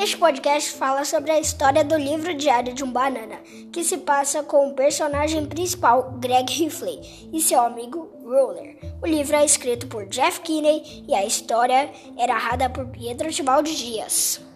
Este podcast fala sobre a história do livro Diário de um Banana, que se passa com o personagem principal Greg Hifley e seu amigo Roller. O livro é escrito por Jeff Kinney e a história é narrada por Pietro Tibaldi Dias.